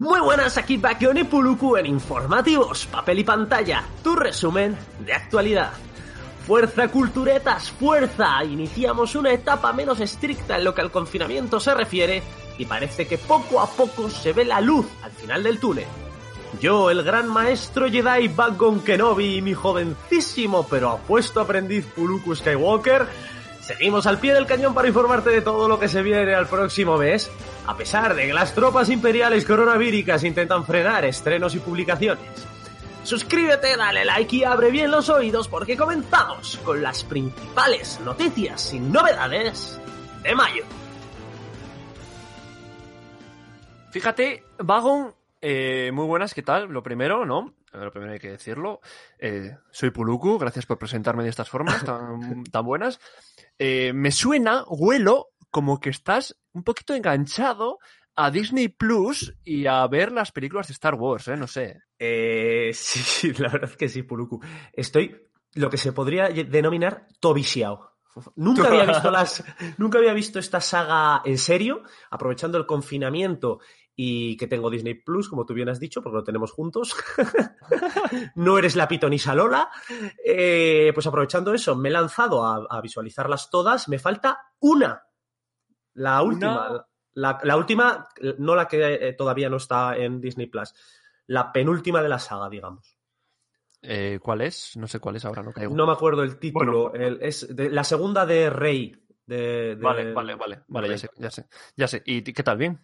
Muy buenas, aquí Bakion y Puluku en Informativos, Papel y Pantalla, tu resumen de actualidad. Fuerza culturetas, fuerza. Iniciamos una etapa menos estricta en lo que al confinamiento se refiere y parece que poco a poco se ve la luz al final del túnel. Yo, el gran maestro Jedi Bagon Kenobi y mi jovencísimo pero apuesto aprendiz Puluku Skywalker, seguimos al pie del cañón para informarte de todo lo que se viene al próximo mes, a pesar de que las tropas imperiales coronavíricas intentan frenar estrenos y publicaciones. Suscríbete, dale like y abre bien los oídos porque comenzamos con las principales noticias y novedades de mayo. Fíjate, Vagon, eh, muy buenas, ¿qué tal? Lo primero, ¿no? Lo primero hay que decirlo. Eh, soy Puluku, gracias por presentarme de estas formas tan, buenas. Eh, me suena, huelo, como que estás un poquito enganchado a Disney Plus y a ver las películas de Star Wars, ¿eh? No sé. Eh, sí, la verdad es que sí, Puluku. Estoy lo que se podría denominar tobisiao. Nunca había visto las, nunca había visto esta saga en serio, aprovechando el confinamiento y que tengo Disney Plus, como tú bien has dicho, porque lo tenemos juntos. no eres la pitonisa Lola. Eh, pues aprovechando eso, me he lanzado a, a, visualizarlas todas. Me falta una. La última. Una... La, la, última, no la que eh, todavía no está en Disney Plus. La penúltima de la saga, digamos. Eh, ¿Cuál es? No sé cuál es ahora, no caigo. No me acuerdo el título. Bueno, el, es de, la segunda de Rey. De, de, vale, vale, vale, vale, ya sé, ya sé, ya sé. ¿Y qué tal? ¿Bien?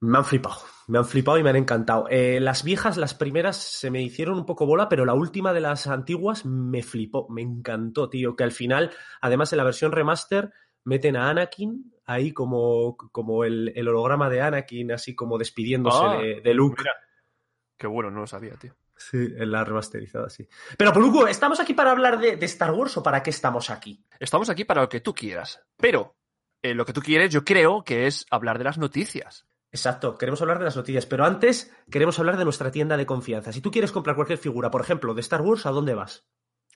Me han flipado, me han flipado y me han encantado. Eh, las viejas, las primeras, se me hicieron un poco bola, pero la última de las antiguas me flipó, me encantó, tío. Que al final, además en la versión remaster, meten a Anakin ahí como, como el, el holograma de Anakin, así como despidiéndose Ah, de, de Luke. Mira. Qué bueno, no lo sabía, tío. Sí, en la remasterizada, sí. Pero, Poluku, ¿estamos aquí para hablar de, de, Star Wars o para qué estamos aquí? Estamos aquí para lo que tú quieras. Pero eh, lo que tú quieres, yo creo que es hablar de las noticias. Exacto, queremos hablar de las noticias, pero antes queremos hablar de nuestra tienda de confianza. Si tú quieres comprar cualquier figura, por ejemplo, de Star Wars, ¿a dónde vas?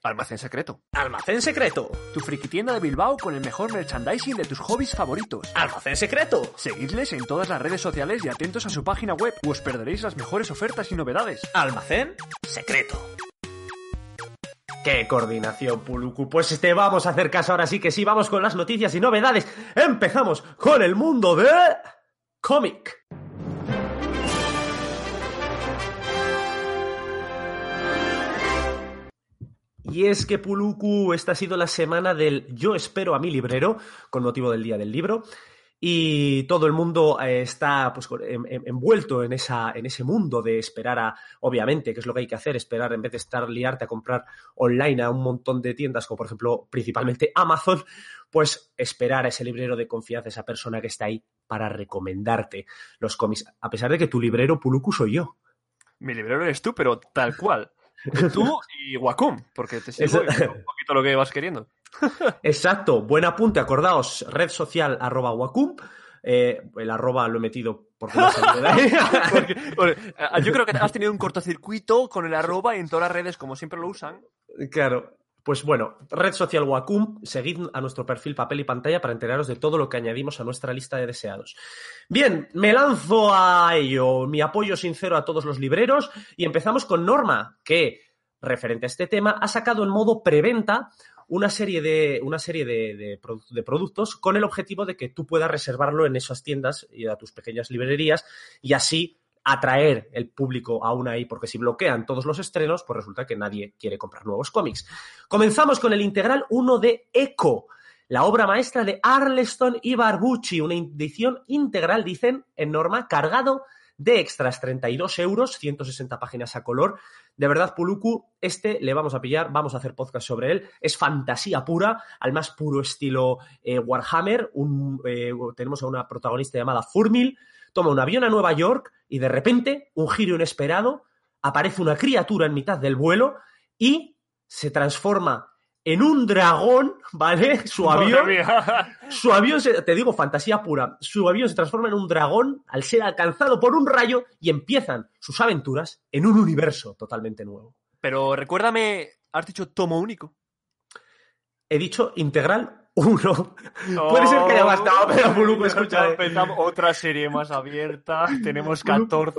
Almacén Secreto. Almacén Secreto. Tu friki tienda de Bilbao con el mejor merchandising de tus hobbies favoritos. Almacén Secreto. Seguidles en todas las redes sociales y atentos a su página web o os perderéis las mejores ofertas y novedades. Almacén Secreto. ¡Qué coordinación, Puluku! Pues te vamos a hacer caso ahora sí que sí, vamos con las noticias y novedades. Empezamos con el mundo de... cómic. Y es que Puluku, esta ha sido la semana del Yo espero a mi librero, con motivo del Día del Libro. Y todo el mundo eh, está pues, en, en, envuelto en, esa, en ese mundo de esperar a, obviamente, que es lo que hay que hacer, esperar en vez de estar liarte a comprar online a un montón de tiendas, como por ejemplo principalmente Amazon, pues esperar a ese librero de confianza, esa persona que está ahí para recomendarte los cómics, a pesar de que tu librero Puluku soy yo. Mi librero eres tú, pero tal cual. Tú y Wacom, porque te sigo un poquito lo que vas queriendo. Exacto, buen apunte, acordaos, red social arroba Wacom. Eh, el arroba lo he metido porque, no porque, porque Yo creo que has tenido un cortocircuito con el arroba y en todas las redes, como siempre lo usan. Claro. Pues bueno, red social Wacom, seguid a nuestro perfil papel y pantalla para enteraros de todo lo que añadimos a nuestra lista de deseados. Bien, me lanzo a ello, mi apoyo sincero a todos los libreros y empezamos con Norma, que, referente a este tema, ha sacado en modo preventa una serie de, una serie de, productos con el objetivo de que tú puedas reservarlo en esas tiendas y a tus pequeñas librerías y así atraer el público aún ahí, porque si bloquean todos los estrenos, pues resulta que nadie quiere comprar nuevos cómics. Comenzamos con el integral 1 de Echo, la obra maestra de Arleston y Barbucci, una edición integral, dicen, en norma, cargado de extras, 32 euros, 160 páginas a color. De verdad, Puluku, este le vamos a pillar, vamos a hacer podcast sobre él. Es fantasía pura, al más puro estilo eh, Warhammer. Eh, tenemos a una protagonista llamada Furmil, toma un avión a Nueva York y de repente, un giro inesperado, aparece una criatura en mitad del vuelo y se transforma en un dragón, ¿vale? Su avión, su avión, se, te digo, fantasía pura, su avión se transforma en un dragón al ser alcanzado por un rayo y empiezan sus aventuras en un universo totalmente nuevo. Pero recuérdame, has dicho tomo único. He dicho integral uno. Puede ser que haya bastado, pero Puluku, escucha. eh. Otra serie más abierta. Tenemos 14.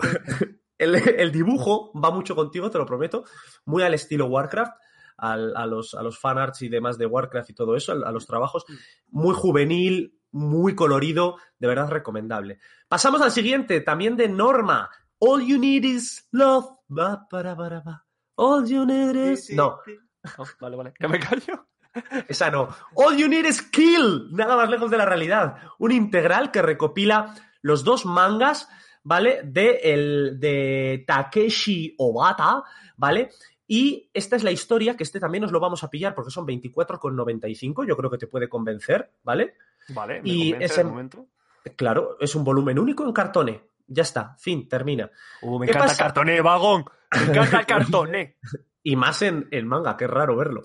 El, el dibujo va mucho contigo, te lo prometo. Muy al estilo Warcraft. Al- a, los, a los fanarts y demás de Warcraft y todo eso, a, a los trabajos. Muy juvenil, muy colorido, de verdad recomendable. Pasamos al siguiente, también de Norma. All you need is love. Ba, para, para, ba. All you need is... No, Oh, vale, vale. Ya me callo. esa no. All you need is kill. Nada más lejos de la realidad. Un integral que recopila los dos mangas, ¿vale? De, el, de Takeshi Obata, ¿vale? Y esta es la historia, que este también nos lo vamos a pillar porque son 24,95. Yo creo que te puede convencer, ¿vale? Vale, me Y ese- momento. Claro, es un volumen único en cartone. Ya está, fin, termina. Uh, me ¿Qué encanta pasa? cartoné, vagón. Me encanta cartoné. Y más en, en manga, que es raro verlo.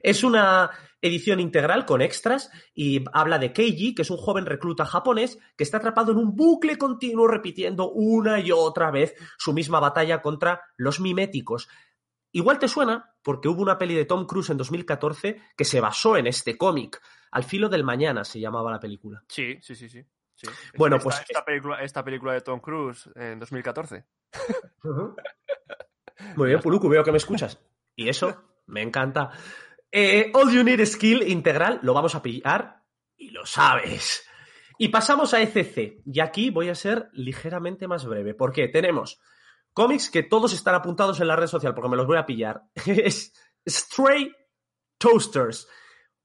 Es una edición integral con extras y habla de Keiji, que es un joven recluta japonés que está atrapado en un bucle continuo repitiendo una y otra vez su misma batalla contra los miméticos. Igual te suena porque hubo una peli de Tom Cruise en 2014 que se basó en este cómic. Al filo del mañana se llamaba la película. Sí, sí, sí, sí. sí. Bueno, Esta- pues- Esta película, esta película de Tom Cruise en 2014. Muy bien, Puluku, veo que me escuchas. Y eso me encanta. Eh, All You Need Skill integral, lo vamos a pillar y lo sabes. Y pasamos a ECC. Y aquí voy a ser ligeramente más breve. porque Tenemos cómics que todos están apuntados en la red social porque me los voy a pillar. es Stray Toasters.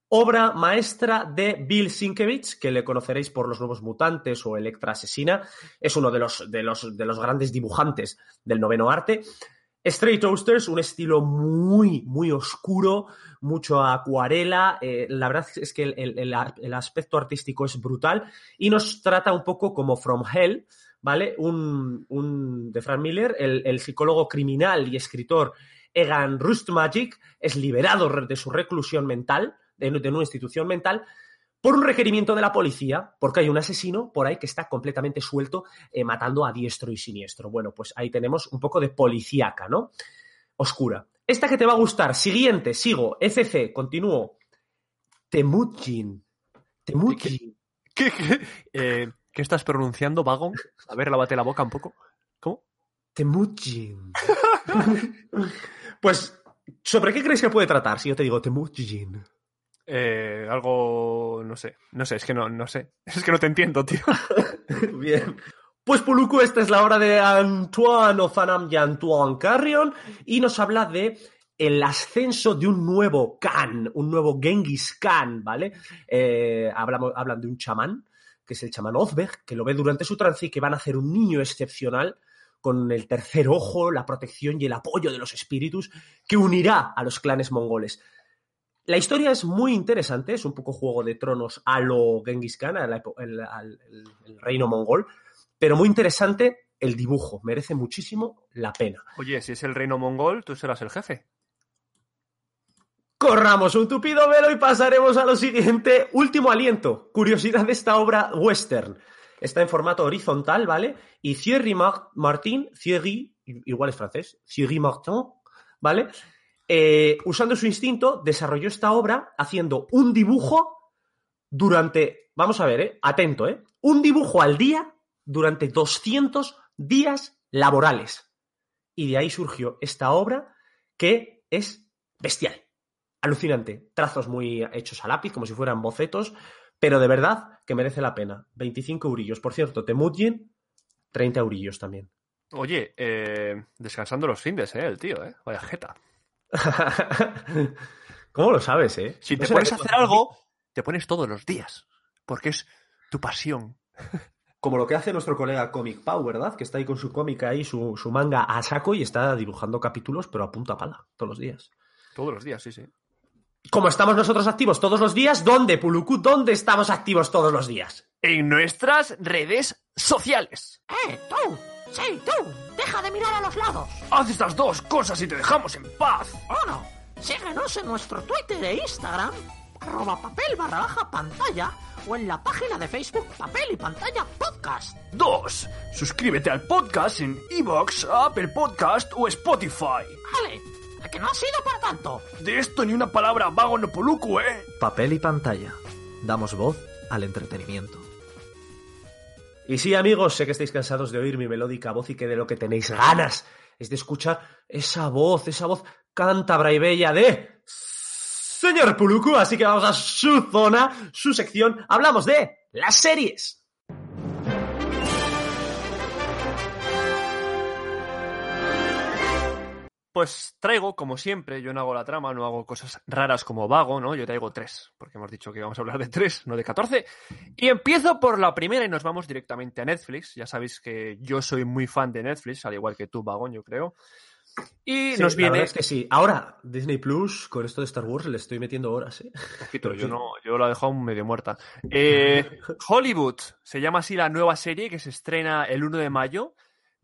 Obra maestra de Bill Sienkiewicz, que le conoceréis por Los Nuevos Mutantes o Electra Asesina. Es uno de los, de los, de los grandes dibujantes del noveno arte. Stray Toasters, un estilo muy, muy oscuro, mucho acuarela. eh, la verdad es que el, el- el aspecto artístico es brutal y nos trata un poco como From Hell, ¿vale? Un, un- de Frank Miller, el, el psicólogo criminal y escritor Egan Rustmagic es liberado de su reclusión mental, de, de una institución mental, por un requerimiento de la policía, porque hay un asesino por ahí que está completamente suelto, eh, matando a diestro y siniestro. Bueno, pues ahí tenemos un poco de policíaca, ¿no? Oscura. Esta que te va a gustar. Siguiente, sigo. FC, continúo. Temujin. Temujin. ¿Qué, qué, eh, ¿qué estás pronunciando, vagón? A ver, lávate la boca un poco. ¿Cómo? Temujin. pues, ¿sobre qué crees que puede tratar si yo te digo Temujin? Eh, algo. No sé. No sé, es que no, no sé. Es que no te entiendo, tío. Bien. Pues Puluku, esta es la hora de Antoine Ofanam y Antoine Carrion y nos habla de el ascenso de un nuevo Khan, un nuevo Genghis Khan, ¿vale? Eh, hablamos, hablan de un chamán, que es el chamán Ozbek, que lo ve durante su trance y que van a hacer un niño excepcional con el tercer ojo, la protección y el apoyo de los espíritus, que unirá a los clanes mongoles. La historia es muy interesante, es un poco juego de tronos a lo Genghis Khan, al- el reino mongol, pero muy interesante el dibujo, merece muchísimo la pena. Oye, si es el reino mongol, tú serás el jefe. Corramos un tupido velo y pasaremos a lo siguiente. Último aliento. Curiosidad de esta obra western. Está en formato horizontal, ¿vale? Y Thierry Mar- Martin, Thierry, igual es francés, Thierry Martin, ¿vale? Eh, usando su instinto, desarrolló esta obra haciendo un dibujo durante, vamos a ver, ¿eh? Atento, ¿eh? Un dibujo al día durante 200 días laborales. Y de ahí surgió esta obra que es bestial alucinante. Trazos muy hechos a lápiz, como si fueran bocetos, pero de verdad que merece la pena. 25 eurillos. Por cierto, Temujin, 30 eurillos también. Oye, eh, descansando los findes, eh, el tío, eh. Vaya jeta. ¿Cómo lo sabes, eh? Si ¿No te pones a hacer algo, te pones todos los días. Porque es tu pasión. Como lo que hace nuestro colega Comic Pau, ¿verdad? Que está ahí con su cómic ahí, su, su manga a saco y está dibujando capítulos, pero a punta pala, todos los días. Todos los días, sí, sí. Como estamos nosotros activos todos los días, ¿dónde, Puluku? ¿Dónde estamos activos todos los días? En nuestras redes sociales. ¡Eh, tú! ¡Sí, tú! ¡Deja de mirar a los lados! Haz estas dos cosas y te dejamos en paz. Uno, síguenos en nuestro Twitter e Instagram, arroba papel barra baja pantalla, o en la página de Facebook Papel y Pantalla Podcast. Dos, suscríbete al podcast en Evox, Apple Podcast o Spotify. Vale, ¿a que no ha sido para tanto? De esto ni una palabra vago no poluco, eh. Papel y pantalla. damos voz al entretenimiento. Y sí, amigos, sé que estáis cansados de oír mi melódica voz y que de lo que tenéis ganas es de escuchar esa voz, esa voz cántabra y bella de señor Puluku. Así que vamos a su zona, su sección. Hablamos de las series. Pues traigo, como siempre, yo no hago la trama, no hago cosas raras como vago, ¿no? Yo traigo tres, porque hemos dicho que íbamos a hablar de tres, no de catorce. Y empiezo por la primera y nos vamos directamente a Netflix. Ya sabéis que yo soy muy fan de Netflix, al igual que tú, Vagón, yo creo. Y Sí, nos la viene. verdad es que sí. Ahora, Disney Plus, con esto de Star Wars, le estoy metiendo horas, ¿eh? Poquito, yo, no, yo la he dejado medio muerta. Eh, Hollywood, se llama así la nueva serie que se estrena el 1 de mayo,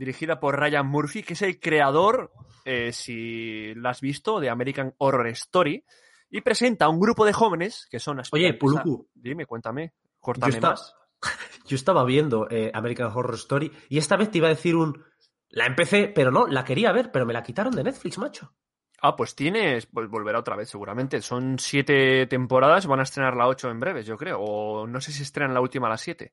dirigida por Ryan Murphy, que es el creador, eh, si la has visto, de American Horror Story, y presenta a un grupo de jóvenes que son Oye, Puluku. Dime, cuéntame, Yo, córtame esta- más. yo estaba viendo eh, American Horror Story y esta vez te iba a decir un... La empecé, pero no, la quería ver, pero me la quitaron de Netflix, macho. Ah, pues tienes, pues volverá otra vez seguramente. Son siete temporadas, van a estrenar la ocho en breves, yo creo. O no sé si estrenan la última a las siete.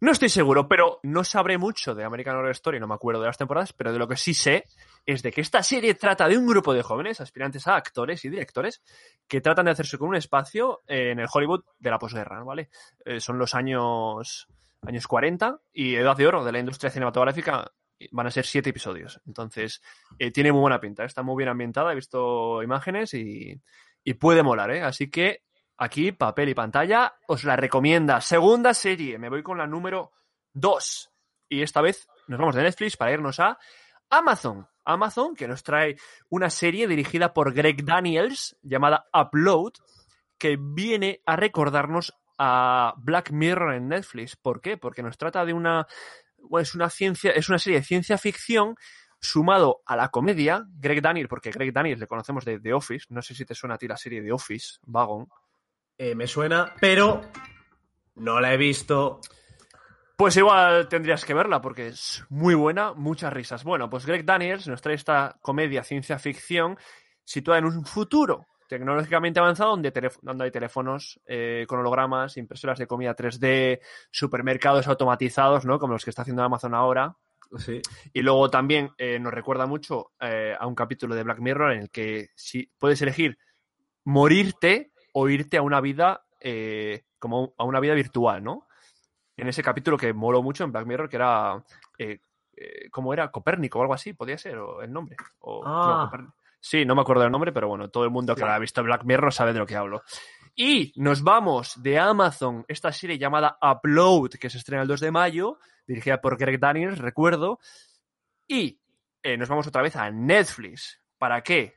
No estoy seguro, pero no sabré mucho de American Horror Story, no me acuerdo de las temporadas, pero de lo que sí sé es de que esta serie trata de un grupo de jóvenes, aspirantes a actores y directores, que tratan de hacerse con un espacio en el Hollywood de la posguerra, ¿vale? Eh, son los años, años 40 y edad de oro de la industria cinematográfica van a ser siete episodios. Entonces, eh, tiene muy buena pinta, está muy bien ambientada, he visto imágenes y, y puede molar, ¿eh? Así que aquí, papel y pantalla, os la recomienda. Segunda serie, me voy con la número 2. Y esta vez nos vamos de Netflix para irnos a Amazon. Amazon, que nos trae una serie dirigida por Greg Daniels llamada Upload, que viene a recordarnos a Black Mirror en Netflix. ¿Por qué? Porque nos trata de una es una ciencia, es una serie de ciencia ficción sumado a la comedia. Greg Daniels, porque Greg Daniels le conocemos de The Office. No sé si te suena a ti la serie The Office, Vagon. Eh, me suena, pero no la he visto. Pues igual tendrías que verla porque es muy buena, muchas risas. Bueno, pues Greg Daniels nos trae esta comedia ciencia ficción situada en un futuro tecnológicamente avanzado donde, donde hay teléfonos eh, con hologramas, impresoras de comida 3D, supermercados automatizados, ¿no? Como los que está haciendo Amazon ahora. Sí. Y luego también eh, nos recuerda mucho eh, a un capítulo de Black Mirror en el que si puedes elegir morirte o irte a una vida eh, como a una vida virtual, ¿no? En ese capítulo que moló mucho en Black Mirror, que era eh, eh, ¿cómo era? Copérnico o algo así, podía ser, o el nombre. O, Ah. Copérnico. Sí, no me acuerdo del nombre, pero bueno, todo el mundo que ha visto Black Mirror sabe de lo que hablo. Y nos vamos de Amazon, esta serie llamada Upload, que se estrena el 2 de mayo, dirigida por Greg Daniels, recuerdo. Y eh, nos vamos otra vez a Netflix. ¿Para qué?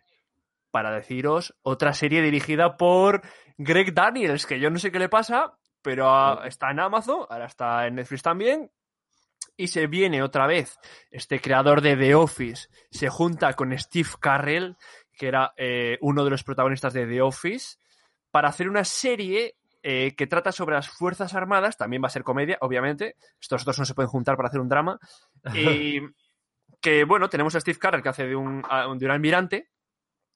Para deciros otra serie dirigida por Greg Daniels, que yo no sé qué le pasa, pero está en Amazon, ahora está en Netflix también. Y se viene otra vez. Este creador de The Office, se junta con Steve Carrell, que era eh, uno de los protagonistas de The Office, para hacer una serie eh, que trata sobre las Fuerzas Armadas, también va a ser comedia, obviamente, estos dos no se pueden juntar para hacer un drama, y que, bueno, tenemos a Steve Carrell que hace de un, de un almirante,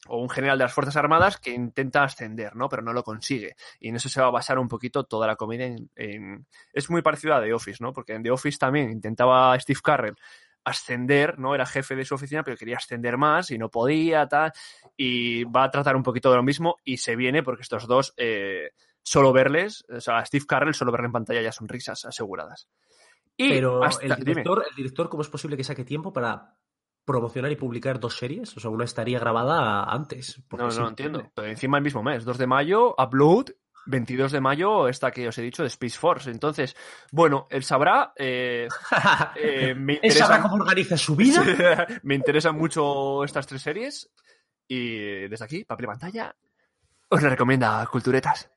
o un general de las Fuerzas Armadas que intenta ascender, ¿no? Pero no lo consigue. Y en eso se va a basar un poquito toda la comedia. En, en- Es muy parecido a The Office, ¿no? Porque en The Office también intentaba Steve Carrell ascender, ¿no? Era jefe de su oficina, pero quería ascender más y no podía, tal. Y va a tratar un poquito de lo mismo y se viene porque estos dos, eh, solo verles, o sea, a Steve Carrell solo verle en pantalla ya son risas aseguradas. Y Pero hasta- el dime. director, el director, ¿cómo es posible que saque tiempo para promocionar y publicar dos series? O sea, una estaría grabada antes. No, no imposible. entiendo. Pero encima el mismo mes, 2 de mayo, Upload, 22 de mayo, esta que os he dicho de Space Force. Entonces, bueno, él sabrá. eh, eh, me, ¿Él sabrá cómo organiza su vida? me interesan mucho estas tres series. Y desde aquí, papel y pantalla, os la recomienda Culturetas.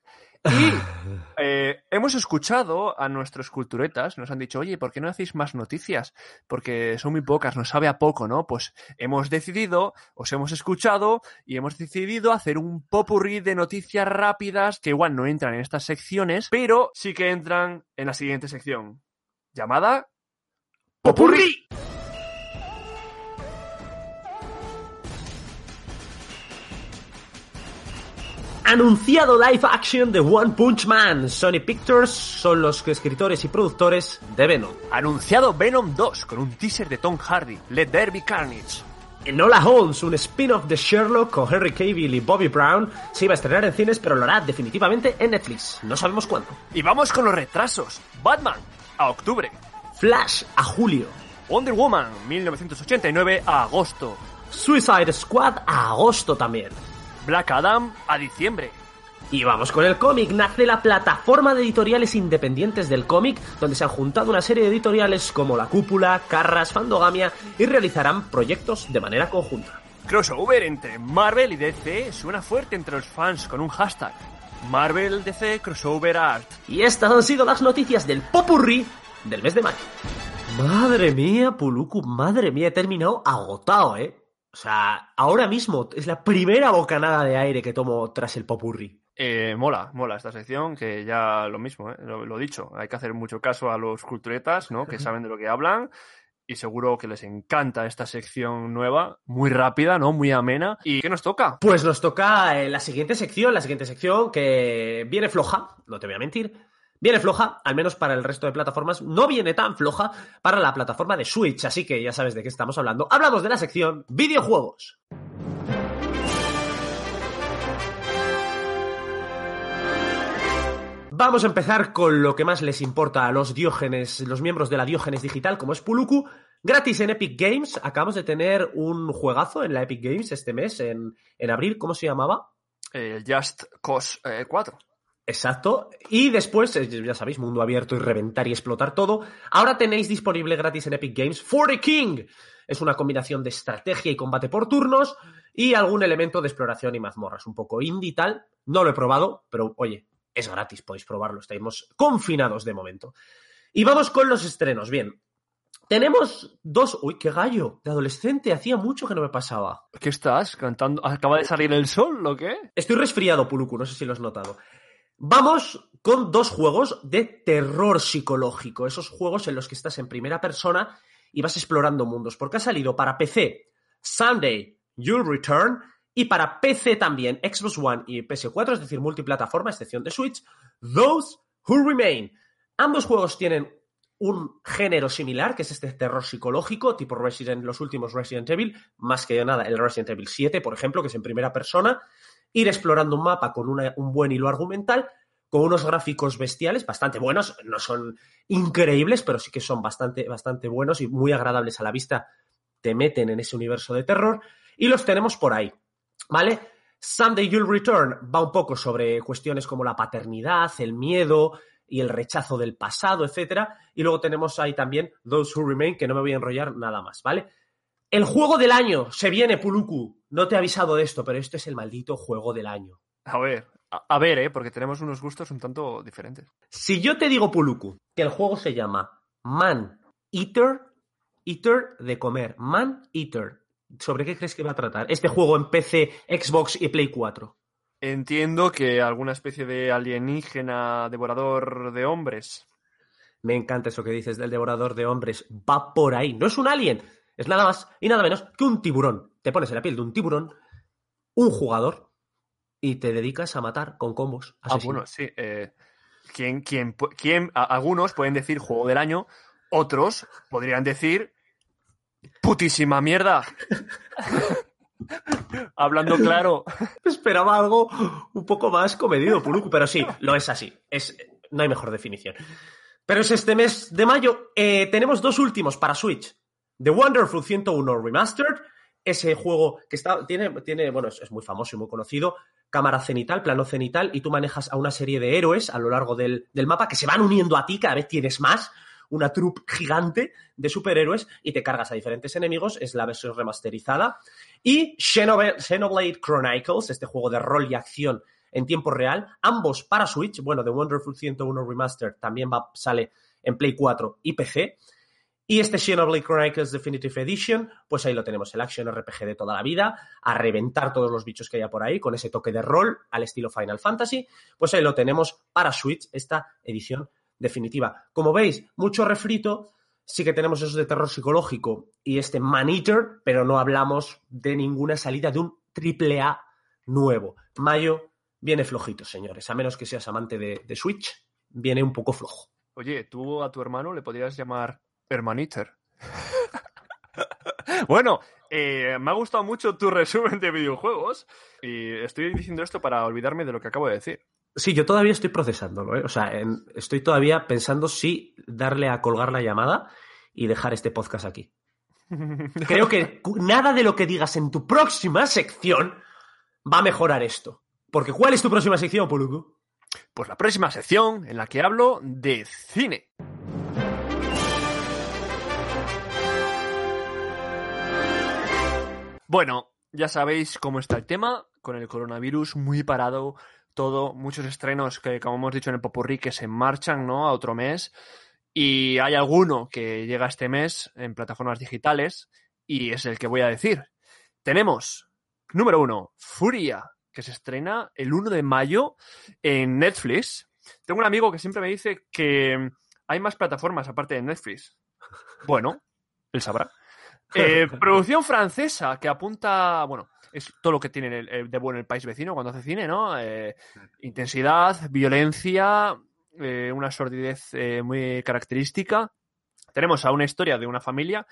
Y eh, hemos escuchado a nuestros culturetas, nos han dicho, oye, ¿por qué no hacéis más noticias? Porque son muy pocas, nos sabe a poco, ¿no? Pues hemos decidido, os hemos escuchado y hemos decidido hacer un popurrí de noticias rápidas que igual no entran en estas secciones, pero sí que entran en la siguiente sección, llamada Popurrí. Anunciado live action de One Punch Man. Sony Pictures son los escritores y productores de Venom. Anunciado Venom 2 con un teaser de Tom Hardy, Let There Be Carnage. Enola Holmes, un spin-off de Sherlock con Henry Cavill y Bobby Brown, se iba a estrenar en cines, pero lo hará definitivamente en Netflix. No sabemos cuándo. Y vamos con los retrasos. Batman a octubre. Flash a julio. Wonder Woman 1989 a agosto. Suicide Squad a agosto también. Black Adam a diciembre. Y vamos con el cómic. Nace la plataforma de editoriales independientes del cómic, donde se han juntado una serie de editoriales como La Cúpula, Carras, Fandogamia y realizarán proyectos de manera conjunta. Crossover entre Marvel y DC suena fuerte entre los fans con un hashtag. Marvel DC Crossover Art. Y estas han sido las noticias del Popurrí del mes de mayo. Madre mía, Puluku, madre mía, he terminado agotado, ¿eh? O sea, ahora mismo es la primera bocanada de aire que tomo tras el Popurrí. Eh, mola, mola esta sección, que ya lo mismo, ¿eh? lo, lo dicho, hay que hacer mucho caso a los culturetas, ¿no? Que saben de lo que hablan y seguro que les encanta esta sección nueva, muy rápida, ¿no? Muy amena. ¿Y qué nos toca? Pues nos toca eh, la siguiente sección, la siguiente sección que viene floja, no te voy a mentir. Viene floja, al menos para el resto de plataformas, no viene tan floja para la plataforma de Switch, así que ya sabes de qué estamos hablando. Hablamos de la sección videojuegos. Vamos a empezar con lo que más les importa a los diógenes, los miembros de la diógenes digital, como es Puluku. Gratis en Epic Games. Acabamos de tener un juegazo en la Epic Games este mes, en, en abril. ¿Cómo se llamaba? Eh, Just Cause eh, 4. Exacto. Y después, ya sabéis, mundo abierto y reventar y explotar todo. Ahora tenéis disponible gratis en Epic Games For the King. Es una combinación de estrategia y combate por turnos y algún elemento de exploración y mazmorras. Un poco indie y tal. No lo he probado, pero oye, es gratis, podéis probarlo. Estamos confinados de momento. Y vamos con los estrenos. Bien. Tenemos dos. Uy, qué gallo. De adolescente hacía mucho que no me pasaba. ¿Qué estás? ¿Cantando? ¿Acaba de salir el sol o qué? Estoy resfriado, Puluku, no sé si lo has notado. Vamos con dos juegos de terror psicológico. Esos juegos en los que estás en primera persona y vas explorando mundos. Porque ha salido para PC Sunday You'll Return y para PC también, Xbox One y PS4, es decir, multiplataforma, excepción de Switch, Those Who Remain. Ambos juegos tienen un género similar, que es este terror psicológico, tipo Resident, los últimos Resident Evil, más que nada el Resident Evil 7, por ejemplo, que es en primera persona, ir explorando un mapa con un buen hilo argumental, con unos gráficos bestiales, bastante buenos, no son increíbles, pero sí que son bastante, bastante buenos y muy agradables a la vista, te meten en ese universo de terror, y los tenemos por ahí. ¿Vale? Sunday You'll Return va un poco sobre cuestiones como la paternidad, el miedo y el rechazo del pasado, etcétera. Y luego tenemos ahí también Those Who Remain, que no me voy a enrollar nada más, ¿vale? El juego del año se viene, Puluku. No te he avisado de esto, pero esto es el maldito juego del año. A ver, a, a ver, ¿eh? Porque tenemos unos gustos un tanto diferentes. Si yo te digo, Puluku, que el juego se llama Man Eater, Eater de comer, Man Eater, ¿sobre qué crees que va a tratar este juego en PC, Xbox y Play 4? Entiendo que alguna especie de alienígena devorador de hombres. Me encanta eso que dices del devorador de hombres. Va por ahí. No es un alien. Es nada más y nada menos que un tiburón. Te pones en la piel de un tiburón, un jugador, y te dedicas a matar con combos. Ah, bueno, sí. Eh, ¿quién, quién, quién, a, algunos pueden decir juego del año, otros podrían decir putísima mierda. Hablando claro. Esperaba algo un poco más comedido, Puluku, pero sí, lo es así. Es, no hay mejor definición. Pero es este mes de mayo. Eh, tenemos dos últimos para Switch. The Wonderful 101 Remastered. Ese juego que está, tiene, tiene bueno, es, muy famoso y muy conocido. Cámara cenital, plano cenital, y tú manejas a una serie de héroes a lo largo del, del mapa que se van uniendo a ti, cada vez tienes más una troupe gigante de superhéroes y te cargas a diferentes enemigos, es la versión remasterizada. Y Xenoblade Chronicles, este juego de rol y acción en tiempo real, ambos para Switch, bueno, The Wonderful 101 Remastered también sale en Play 4 y PC. Y este Xenoblade Chronicles Definitive Edition, pues ahí lo tenemos, el action RPG de toda la vida, a reventar todos los bichos que haya por ahí, con ese toque de rol al estilo Final Fantasy, pues ahí lo tenemos para Switch, esta edición definitiva. Como veis, mucho refrito, sí que tenemos esos de terror psicológico y este Man Eater, pero no hablamos de ninguna salida de un triple A nuevo. Mayo viene flojito, señores. A menos que seas amante de, de Switch, viene un poco flojo. Oye, tú a tu hermano le podrías llamar Hermaniter. bueno, eh, me ha gustado mucho tu resumen de videojuegos y estoy diciendo esto para olvidarme de lo que acabo de decir. Sí, yo todavía estoy procesándolo, ¿eh? O sea, en- estoy todavía pensando si darle a colgar la llamada y dejar este podcast aquí. Creo que nada de lo que digas en tu próxima sección va a mejorar esto. Porque ¿cuál es tu próxima sección, Poluco? Pues la próxima sección en la que hablo de cine. Bueno, ya sabéis cómo está el tema, con el coronavirus muy parado, todo, muchos estrenos que, como hemos dicho en el Popurrí, que se marchan, ¿no? A otro mes. Y hay alguno que llega este mes en plataformas digitales, y es el que voy a decir. Tenemos, número uno, Furia, que se estrena el 1 de mayo en Netflix. Tengo un amigo que siempre me dice que hay más plataformas aparte de Netflix. Bueno, él sabrá. Eh, producción francesa que apunta, bueno, es todo lo que tiene el- el de bueno el país vecino cuando hace cine, ¿no? Eh, intensidad, violencia, eh, una sordidez eh, muy característica. Tenemos a una historia de una familia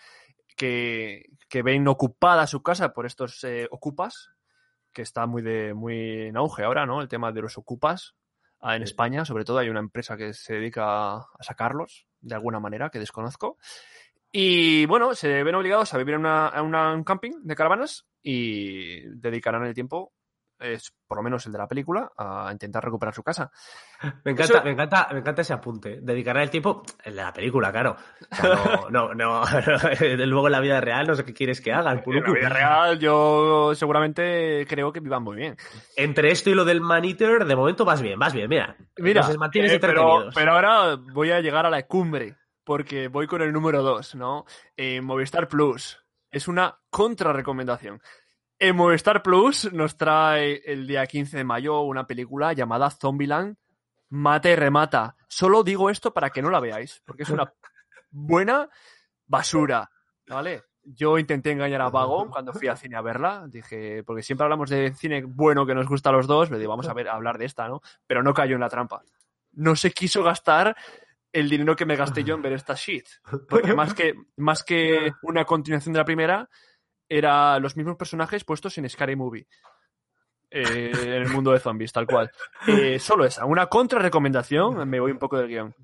que, que ven ocupada su casa por estos eh, ocupas, que está muy, de, muy en auge ahora, ¿no? El tema de los ocupas. Ah, En España, sobre todo, hay una empresa que se dedica a sacarlos de alguna manera que desconozco. Y bueno, se ven obligados a vivir en, una- en una- un camping de caravanas y dedicarán el tiempo, es por lo menos el de la película, a intentar recuperar su casa. Me encanta, Eso- me encanta, me encanta ese apunte. Dedicará el tiempo, el de la película, claro. O sea, no, no, no. Luego en la vida real no sé qué quieres que haga el En la vida real, yo seguramente creo que vivan muy bien. Entre esto y lo del Maniter, de momento vas bien, vas bien, mira. Mantienes eh, pero, pero ahora voy a llegar a la cumbre, porque voy con el número 2, ¿no? En Movistar Plus. Es una contrarrecomendación. En Movistar Plus nos trae el día 15 de mayo una película llamada Zombieland Mata y Remata. Solo digo esto para que no la veáis, porque es una buena basura, ¿vale? Yo intenté engañar a Vago cuando fui al cine a verla. Dije, porque siempre hablamos de cine bueno que nos gusta a los dos, le digo, vamos a hablar de esta, ¿no? Pero no cayó en la trampa. No se quiso gastar el dinero que me gasté yo en ver esta shit. Porque más que, más que una continuación de la primera, era los mismos personajes puestos en Scary Movie. Eh, en el mundo de zombies, tal cual. Eh, solo esa, una contra-recomendación, me voy un poco del guion.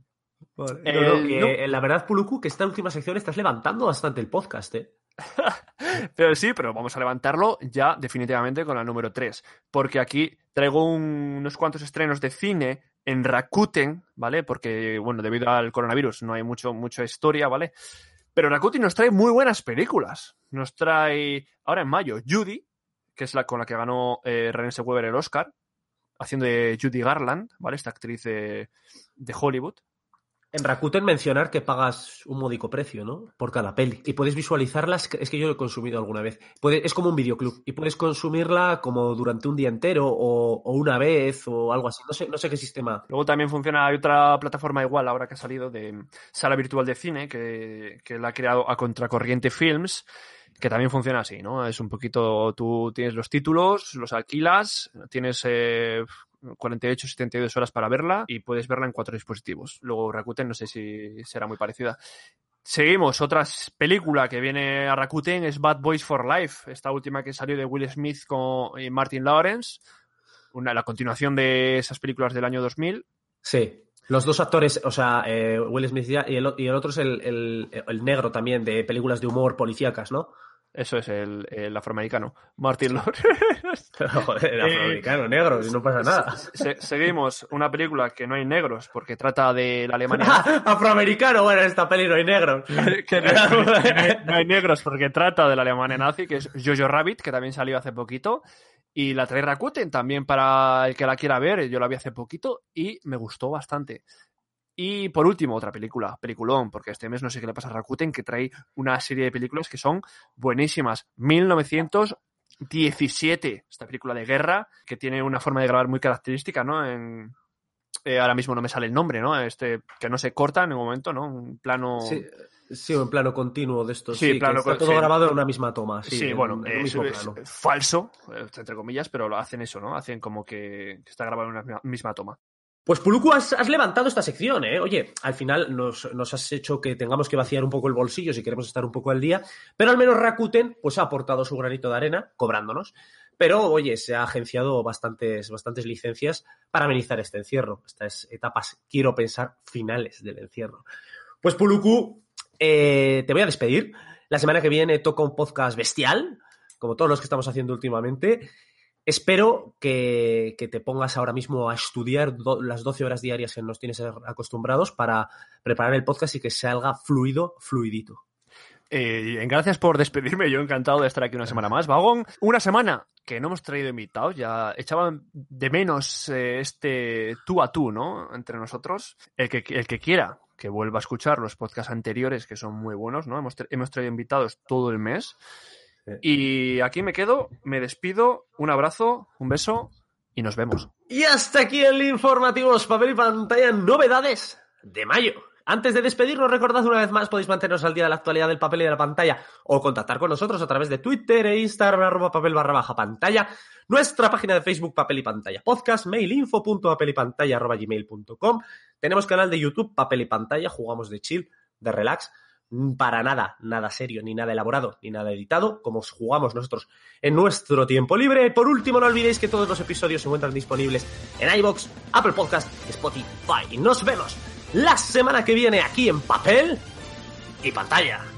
Vale. No, no, que, no. eh, La verdad, Puluku, que esta última sección estás levantando bastante el podcast, ¿eh? Pero sí, pero vamos a levantarlo ya definitivamente con la número 3. Porque aquí traigo un- unos cuantos estrenos de cine en Rakuten, ¿vale? Porque, bueno, debido al coronavirus no hay mucho, mucha historia, ¿vale? Pero Rakuten nos trae muy buenas películas. Nos trae, ahora en mayo, Judy, que es la con la que ganó eh, Renée Weber el Oscar, haciendo de Judy Garland, ¿vale? Esta actriz de, de Hollywood. En Rakuten mencionar que pagas un módico precio, ¿no? Por cada peli. Y puedes visualizarlas, es que yo lo he consumido alguna vez. Es como un videoclub. Y puedes consumirla como durante un día entero o, una vez o algo así. No sé, no sé qué sistema. Luego también funciona, hay otra plataforma igual ahora que ha salido de sala virtual de cine que, que la ha creado a Contracorriente Films, que también funciona así, ¿no? Es un poquito, tú tienes los títulos, los alquilas, tienes eh, 48, 72 horas para verla y puedes verla en cuatro dispositivos. Luego Rakuten no sé si será muy parecida. Seguimos, otra película que viene a Rakuten es Bad Boys for Life, esta última que salió de Will Smith con y Martin Lawrence, una, la continuación de esas películas del año 2000. Sí. Los dos actores, o sea, eh, Will Smith y el, y el otro es el, el- el negro también de películas de humor policíacas, ¿no? Eso es el, el afroamericano, Martin Lawrence. Joder, afroamericano, negro, y no pasa nada. Se- seguimos una película que no hay negros porque trata de la Alemania. afroamericano, bueno, en esta peli no hay negros. que no, que no hay- no hay negros porque trata de la Alemania nazi, que es Jojo Rabbit, que también salió hace poquito. Y la trae Rakuten también para el que la quiera ver. Yo la vi hace poquito y me gustó bastante. Y por último, otra película, peliculón, porque este mes no sé qué le pasa a Rakuten, que trae una serie de películas que son buenísimas. 1917, esta película de guerra, que tiene una forma de grabar muy característica, ¿no? En, eh, ahora mismo no me sale el nombre, ¿no? Este, que no se corta en ningún momento, ¿no? Un plano... Sí, Sí, en plano continuo de esto. Sí, Sí, plano está todo sí. grabado en una misma toma. Sí, Sí, en- bueno, en un es, falso, entre comillas, pero lo hacen eso, ¿no? Hacen como que está grabado en una misma toma. Pues Puluku, has, levantado esta sección, ¿eh? Oye, al final nos, nos has hecho que tengamos que vaciar un poco el bolsillo si queremos estar un poco al día, pero al menos Rakuten pues ha aportado su granito de arena, cobrándonos. Pero, oye, se ha agenciado bastantes, bastantes licencias para amenizar este encierro, estas etapas, quiero pensar, finales del encierro. Pues Puluku, eh, te voy a despedir. La semana que viene toca un podcast bestial, como todos los que estamos haciendo últimamente. Espero que, que te pongas ahora mismo a estudiar las 12 horas diarias que nos tienes acostumbrados para preparar el podcast y que salga fluido, fluidito. Eh, gracias por despedirme, yo encantado de estar aquí una semana más. Vagón, una semana que no hemos traído invitados, ya echaban de menos eh, este tú a tú, ¿no? Entre nosotros. El que, el que quiera que vuelva a escuchar los podcasts anteriores, que son muy buenos, ¿no? Hemos, hemos traído invitados todo el mes. Sí. Y aquí me quedo, me despido, un abrazo, un beso y nos vemos. Y hasta aquí el informativos papel y pantalla novedades de mayo. Antes de despedirnos, recordad una vez más, podéis manteneros al día de la actualidad del papel y de la pantalla o contactar con nosotros a través de Twitter e Instagram, arroba papel barra baja pantalla, nuestra página de Facebook papel y pantalla podcast, mail info punto papel y pantalla arroba gmail punto com. Tenemos canal de YouTube papel y pantalla, jugamos de chill, de relax, para nada, nada serio, ni nada elaborado, ni nada editado, como jugamos nosotros en nuestro tiempo libre. Por último, no olvidéis que todos los episodios se encuentran disponibles en iBox, Apple Podcast, Spotify. Nos vemos la semana que viene aquí en papel y pantalla.